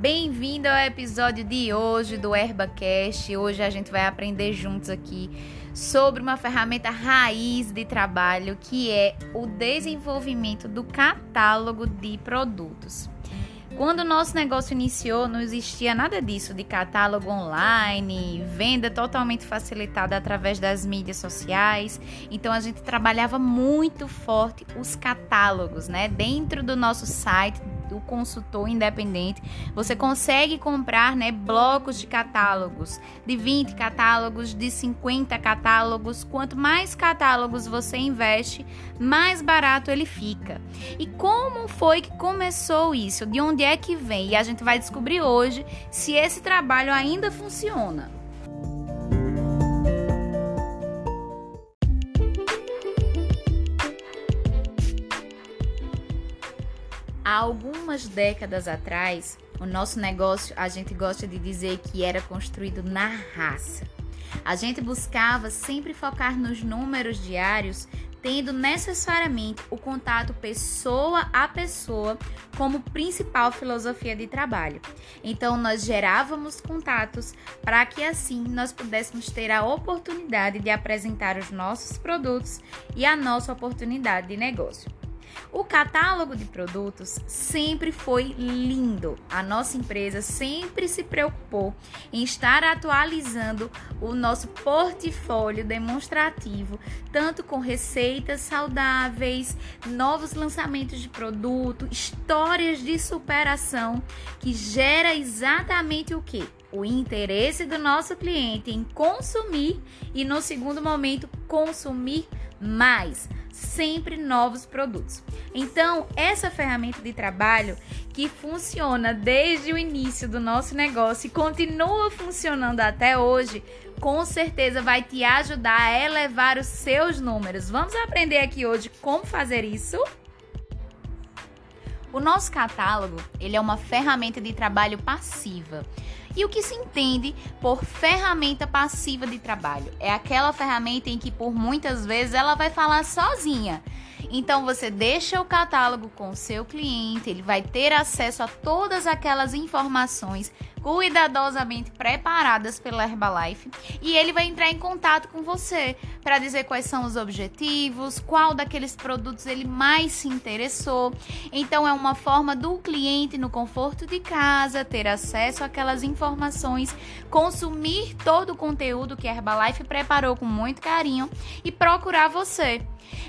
Bem-vindo ao episódio de hoje do HerbaCast. Hoje a gente vai aprender juntos aqui sobre uma ferramenta raiz de trabalho que é o desenvolvimento do catálogo de produtos. Quando o nosso negócio iniciou, não existia nada disso de catálogo online, venda totalmente facilitada através das mídias sociais. Então a gente trabalhava muito forte os catálogos, né? Dentro do nosso site, do consultor independente, você consegue comprar né, blocos de catálogos, de 20 catálogos, de 50 catálogos. Quanto mais catálogos você investe, mais barato ele fica. E como foi que começou isso? De onde é que vem? E a gente vai descobrir hoje se esse trabalho ainda funciona. Há algumas décadas atrás, o nosso negócio, a gente gosta de dizer que era construído na raça. A gente buscava sempre focar nos números diários, tendo necessariamente o contato pessoa a pessoa como principal filosofia de trabalho. Então, nós gerávamos contatos para que assim nós pudéssemos ter a oportunidade de apresentar os nossos produtos e a nossa oportunidade de negócio. O catálogo de produtos sempre foi lindo. A nossa empresa sempre se preocupou em estar atualizando o nosso portfólio demonstrativo, tanto com receitas saudáveis, novos lançamentos de produto, histórias de superação que gera exatamente o que? o interesse do nosso cliente em consumir e, no segundo momento, consumir mais sempre novos produtos. Então, essa ferramenta de trabalho que funciona desde o início do nosso negócio e continua funcionando até hoje, com certeza vai te ajudar a elevar os seus números. Vamos aprender aqui hoje como fazer isso? O nosso catálogo, ele é uma ferramenta de trabalho passiva. E o que se entende por ferramenta passiva de trabalho? É aquela ferramenta em que por muitas vezes ela vai falar sozinha. Então você deixa o catálogo com o seu cliente, ele vai ter acesso a todas aquelas informações cuidadosamente preparadas pela Herbalife e ele vai entrar em contato com você para dizer quais são os objetivos, qual daqueles produtos ele mais se interessou. Então é uma forma do cliente no conforto de casa ter acesso àquelas informações, consumir todo o conteúdo que a Herbalife preparou com muito carinho e procurar você.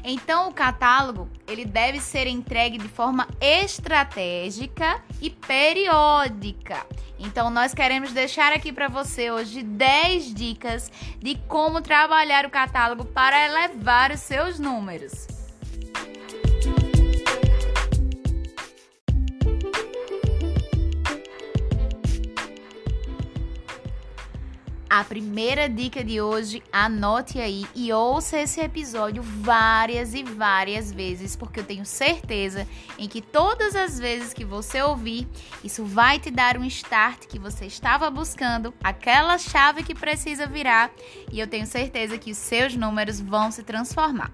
Então o catálogo, ele deve ser entregue de forma estratégica e periódica. Então nós queremos deixar aqui para você hoje 10 dicas de como trabalhar o catálogo para elevar os seus números. A primeira dica de hoje, anote aí e ouça esse episódio várias e várias vezes, porque eu tenho certeza em que todas as vezes que você ouvir, isso vai te dar um start que você estava buscando, aquela chave que precisa virar, e eu tenho certeza que os seus números vão se transformar.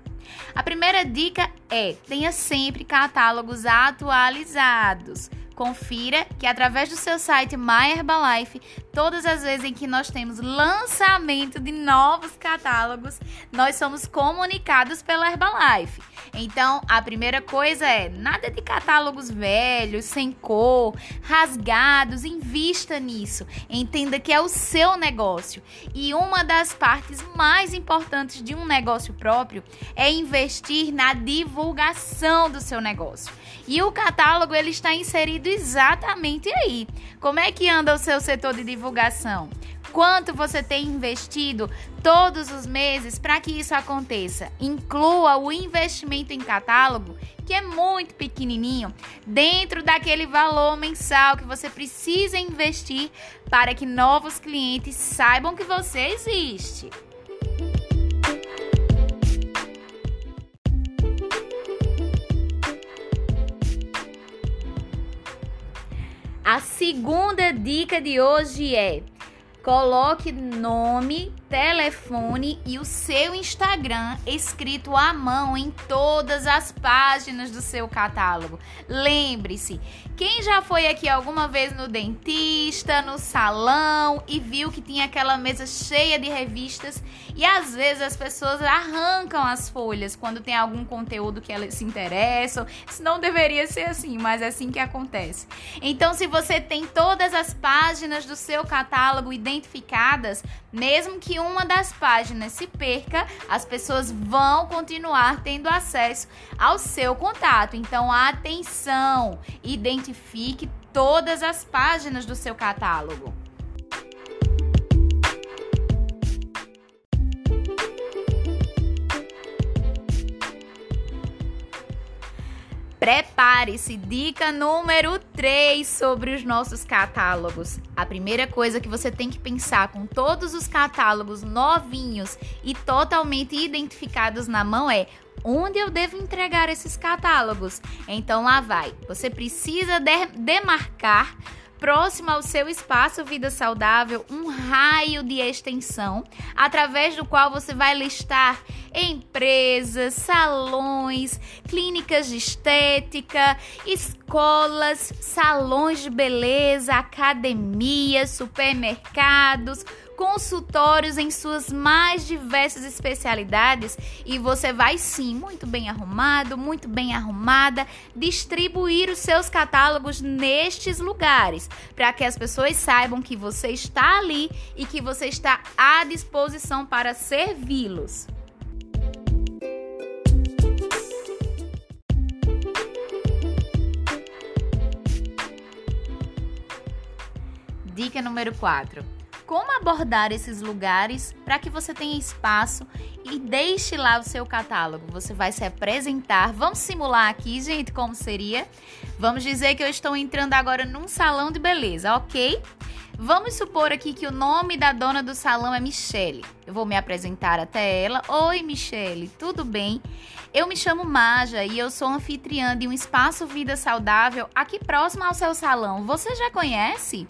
A primeira dica é: tenha sempre catálogos atualizados. Confira que através do seu site My Herbalife, todas as vezes em que nós temos lançamento de novos catálogos, nós somos comunicados pela Herbalife. Então, a primeira coisa é nada de catálogos velhos, sem cor, rasgados, invista nisso. Entenda que é o seu negócio. E uma das partes mais importantes de um negócio próprio é investir na divulgação do seu negócio. E o catálogo ele está inserido exatamente aí. Como é que anda o seu setor de divulgação? Quanto você tem investido todos os meses para que isso aconteça? Inclua o investimento em catálogo, que é muito pequenininho, dentro daquele valor mensal que você precisa investir para que novos clientes saibam que você existe. A segunda dica de hoje é Coloque nome telefone e o seu Instagram escrito à mão em todas as páginas do seu catálogo. Lembre-se, quem já foi aqui alguma vez no dentista, no salão e viu que tinha aquela mesa cheia de revistas e às vezes as pessoas arrancam as folhas quando tem algum conteúdo que elas se interessam. Isso não deveria ser assim, mas é assim que acontece. Então, se você tem todas as páginas do seu catálogo identificadas, mesmo que uma das páginas se perca, as pessoas vão continuar tendo acesso ao seu contato. Então, atenção, identifique todas as páginas do seu catálogo. Prepare-se, dica número 3 sobre os nossos catálogos. A primeira coisa que você tem que pensar com todos os catálogos novinhos e totalmente identificados na mão é onde eu devo entregar esses catálogos. Então lá vai. Você precisa de demarcar próximo ao seu espaço Vida Saudável um raio de extensão, através do qual você vai listar empresas, salões, clínicas de estética, escolas, salões de beleza, academias, supermercados consultórios em suas mais diversas especialidades e você vai sim, muito bem arrumado, muito bem arrumada, distribuir os seus catálogos nestes lugares, para que as pessoas saibam que você está ali e que você está à disposição para servi-los. Dica número 4 como abordar esses lugares para que você tenha espaço e deixe lá o seu catálogo. Você vai se apresentar. Vamos simular aqui, gente, como seria. Vamos dizer que eu estou entrando agora num salão de beleza, ok? Vamos supor aqui que o nome da dona do salão é Michele. Eu vou me apresentar até ela. Oi, Michele, tudo bem? Eu me chamo Maja e eu sou anfitriã de um espaço Vida Saudável aqui próximo ao seu salão. Você já conhece?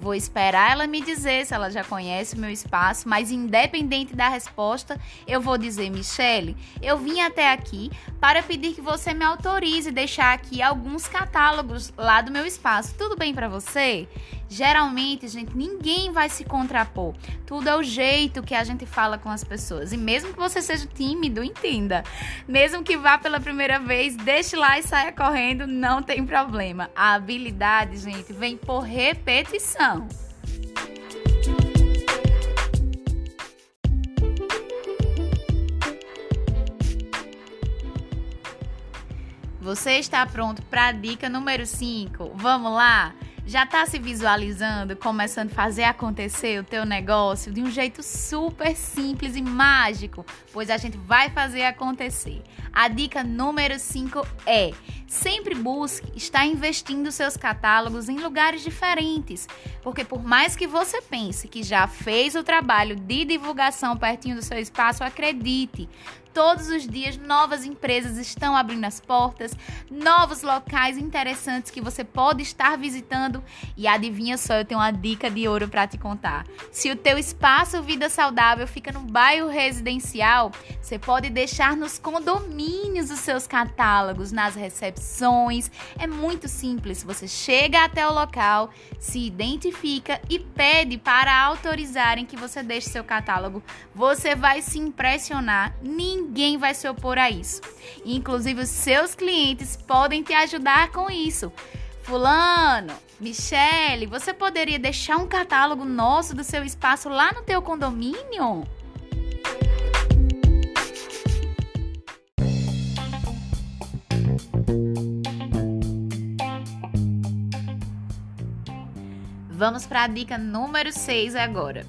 Vou esperar ela me dizer se ela já conhece o meu espaço, mas independente da resposta, eu vou dizer, Michele, eu vim até aqui para pedir que você me autorize deixar aqui alguns catálogos lá do meu espaço. Tudo bem para você? Geralmente, gente, ninguém vai se contrapor. Tudo é o jeito que a gente fala com as pessoas. E mesmo que você seja tímido, entenda. Mesmo que vá pela primeira vez, deixe lá e saia correndo, não tem problema. A habilidade, gente, vem por repetição. Você está pronto para a dica número 5? Vamos lá? Já está se visualizando, começando a fazer acontecer o teu negócio de um jeito super simples e mágico? Pois a gente vai fazer acontecer. A dica número 5 é: sempre busque estar investindo seus catálogos em lugares diferentes, porque por mais que você pense que já fez o trabalho de divulgação pertinho do seu espaço, acredite, Todos os dias, novas empresas estão abrindo as portas, novos locais interessantes que você pode estar visitando. E adivinha só, eu tenho uma dica de ouro para te contar. Se o teu espaço Vida Saudável fica no bairro residencial, você pode deixar nos condomínios os seus catálogos, nas recepções. É muito simples. Você chega até o local, se identifica e pede para autorizarem que você deixe seu catálogo. Você vai se impressionar. Ninguém ninguém vai se opor a isso. Inclusive, os seus clientes podem te ajudar com isso. Fulano, Michele, você poderia deixar um catálogo nosso do seu espaço lá no teu condomínio? Vamos para a dica número 6 agora.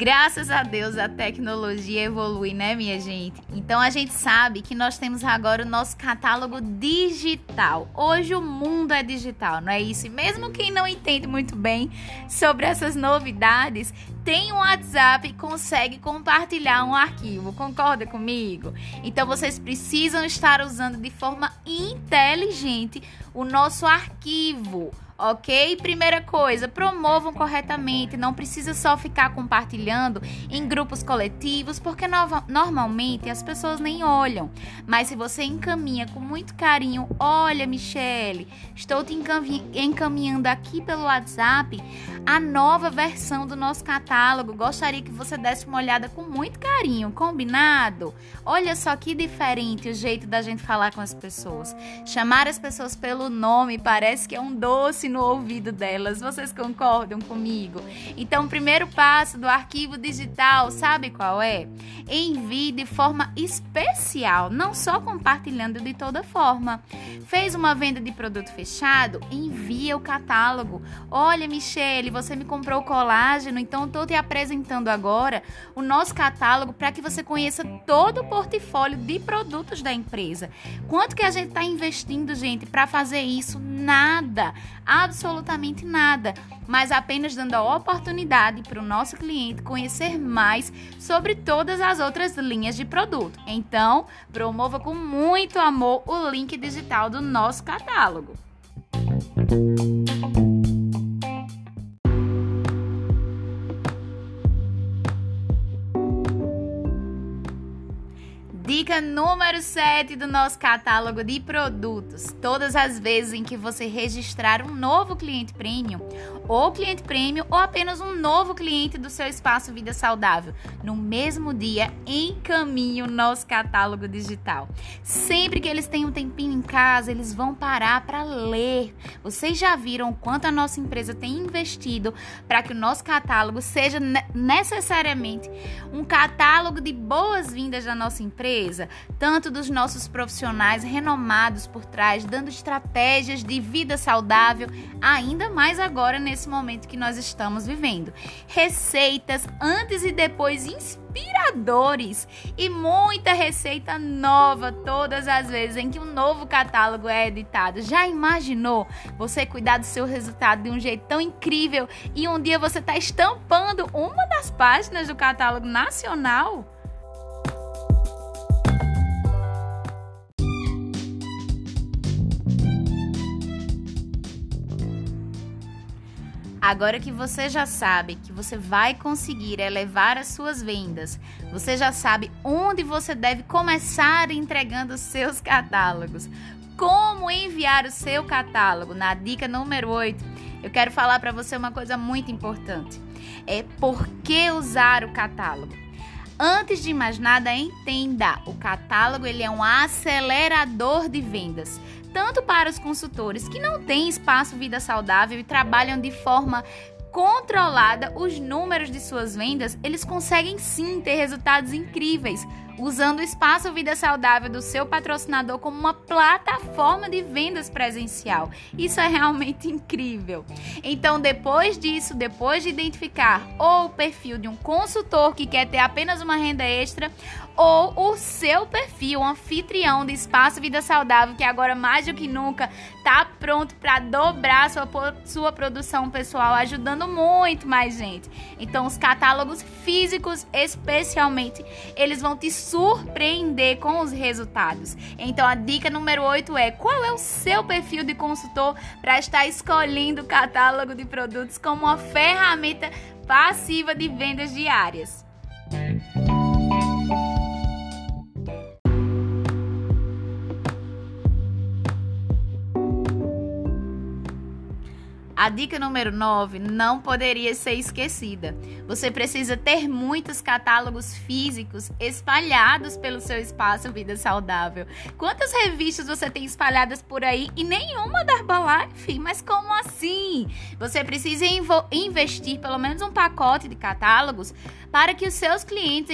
Graças a Deus a tecnologia evolui, né, minha gente? Então a gente sabe que nós temos agora o nosso catálogo digital. Hoje o mundo é digital, não é isso? E mesmo quem não entende muito bem sobre essas novidades, tem um WhatsApp e consegue compartilhar um arquivo. Concorda comigo? Então vocês precisam estar usando de forma inteligente o nosso arquivo ok? Primeira coisa, promovam corretamente, não precisa só ficar compartilhando em grupos coletivos, porque no normalmente as pessoas nem olham. Mas se você encaminha com muito carinho, olha, Michele, estou te encaminhando aqui pelo WhatsApp a nova versão do nosso catálogo. Gostaria que você desse uma olhada com muito carinho, combinado? Olha só que diferente o jeito da gente falar com as pessoas. Chamar as pessoas pelo nome parece que é um doce no ouvido delas. Vocês concordam comigo? Então, o primeiro passo do arquivo digital, sabe qual é? Envie de forma especial, não só compartilhando de toda forma. Fez uma venda de produto fechado? Envia o catálogo. Olha, Michele, você me comprou colágeno, então estou te apresentando agora o nosso catálogo para que você conheça todo o portfólio de produtos da empresa. Quanto que a gente está investindo, gente, para fazer isso? Nada absolutamente nada, mas apenas dando a oportunidade para o nosso cliente conhecer mais sobre todas as outras linhas de produto. Então, promova com muito amor o link digital do nosso catálogo. Dica número 7 do nosso catálogo de produtos. Todas as vezes em que você registrar um novo cliente premium, ou cliente premium, ou apenas um novo cliente do seu espaço Vida Saudável, no mesmo dia, encaminhe o nosso catálogo digital. Sempre que eles têm um tempinho em casa, eles vão parar para ler. Vocês já viram quanto a nossa empresa tem investido para que o nosso catálogo seja necessariamente um catálogo de boas-vindas da nossa empresa? tanto dos nossos profissionais renomados por trás, dando estratégias de vida saudável, ainda mais agora nesse momento que nós estamos vivendo. Receitas antes e depois inspiradores e muita receita nova todas as vezes em que um novo catálogo é editado. Já imaginou você cuidar do seu resultado de um jeito tão incrível e um dia você está estampando uma das páginas do catálogo nacional? Agora que você já sabe que você vai conseguir elevar as suas vendas, você já sabe onde você deve começar entregando os seus catálogos, como enviar o seu catálogo. Na dica número 8, eu quero falar para você uma coisa muito importante. É por que usar o catálogo. Antes de mais nada, entenda, o catálogo ele é um acelerador de vendas tanto para os consultores que não têm espaço vida saudável e trabalham de forma controlada os números de suas vendas, eles conseguem sim ter resultados incríveis, usando o espaço Vida Saudável do seu patrocinador como uma plataforma de vendas presencial. Isso é realmente incrível. Então, depois disso, depois de identificar ou o perfil de um consultor que quer ter apenas uma renda extra, ou o seu perfil, um anfitrião de Espaço Vida Saudável, que agora mais do que nunca está pronto para dobrar sua, sua produção pessoal, ajudando muito mais gente. Então, os catálogos físicos, especialmente, eles vão te surpreender com os resultados. Então, a dica número 8 é: qual é o seu perfil de consultor para estar escolhendo o catálogo de produtos como uma ferramenta passiva de vendas diárias? A dica número 9 não poderia ser esquecida. Você precisa ter muitos catálogos físicos espalhados pelo seu espaço Vida Saudável. Quantas revistas você tem espalhadas por aí e nenhuma da Herbalife? Mas como assim? Você precisa investir pelo menos um pacote de catálogos para que os seus clientes,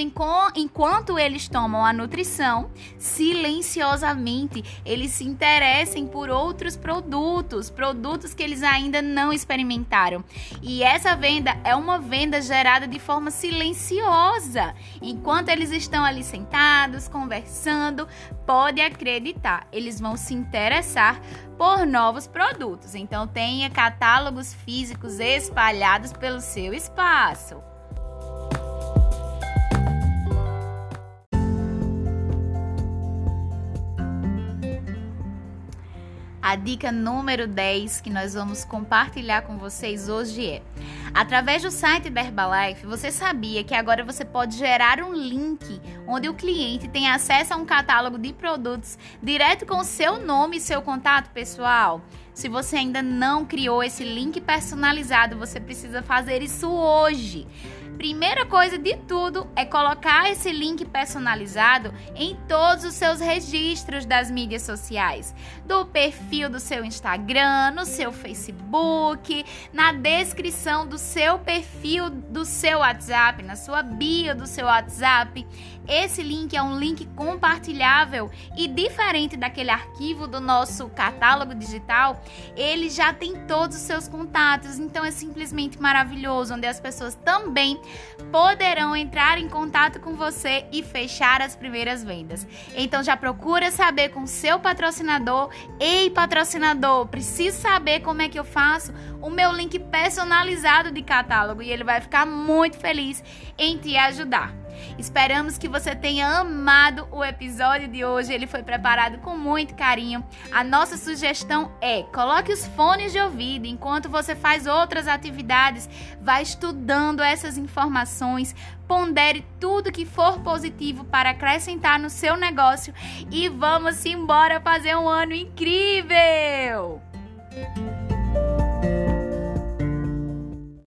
enquanto eles tomam a nutrição, silenciosamente eles se interessem por outros produtos, produtos que eles ainda não experimentaram. E essa venda é uma venda gerada de forma silenciosa. Enquanto eles estão ali sentados, conversando, pode acreditar, eles vão se interessar por novos produtos. Então tenha catálogos físicos espalhados pelo seu espaço. A dica número 10 que nós vamos compartilhar com vocês hoje é: através do site da Herbalife, você sabia que agora você pode gerar um link onde o cliente tem acesso a um catálogo de produtos direto com seu nome e seu contato pessoal? Se você ainda não criou esse link personalizado, você precisa fazer isso hoje. Primeira coisa de tudo é colocar esse link personalizado em todos os seus registros das mídias sociais, do perfil do seu Instagram, no seu Facebook, na descrição do seu perfil do seu WhatsApp, na sua bio do seu WhatsApp. Esse link é um link compartilhável e diferente daquele arquivo do nosso catálogo digital, ele já tem todos os seus contatos, então é simplesmente maravilhoso, onde as pessoas também poderão entrar em contato com você e fechar as primeiras vendas. Então já procura saber com seu patrocinador, ei patrocinador, preciso saber como é que eu faço o meu link personalizado de catálogo e ele vai ficar muito feliz em te ajudar. Esperamos que você tenha amado o episódio de hoje. Ele foi preparado com muito carinho. A nossa sugestão é: coloque os fones de ouvido enquanto você faz outras atividades, vá estudando essas informações, pondere tudo que for positivo para acrescentar no seu negócio e vamos embora fazer um ano incrível!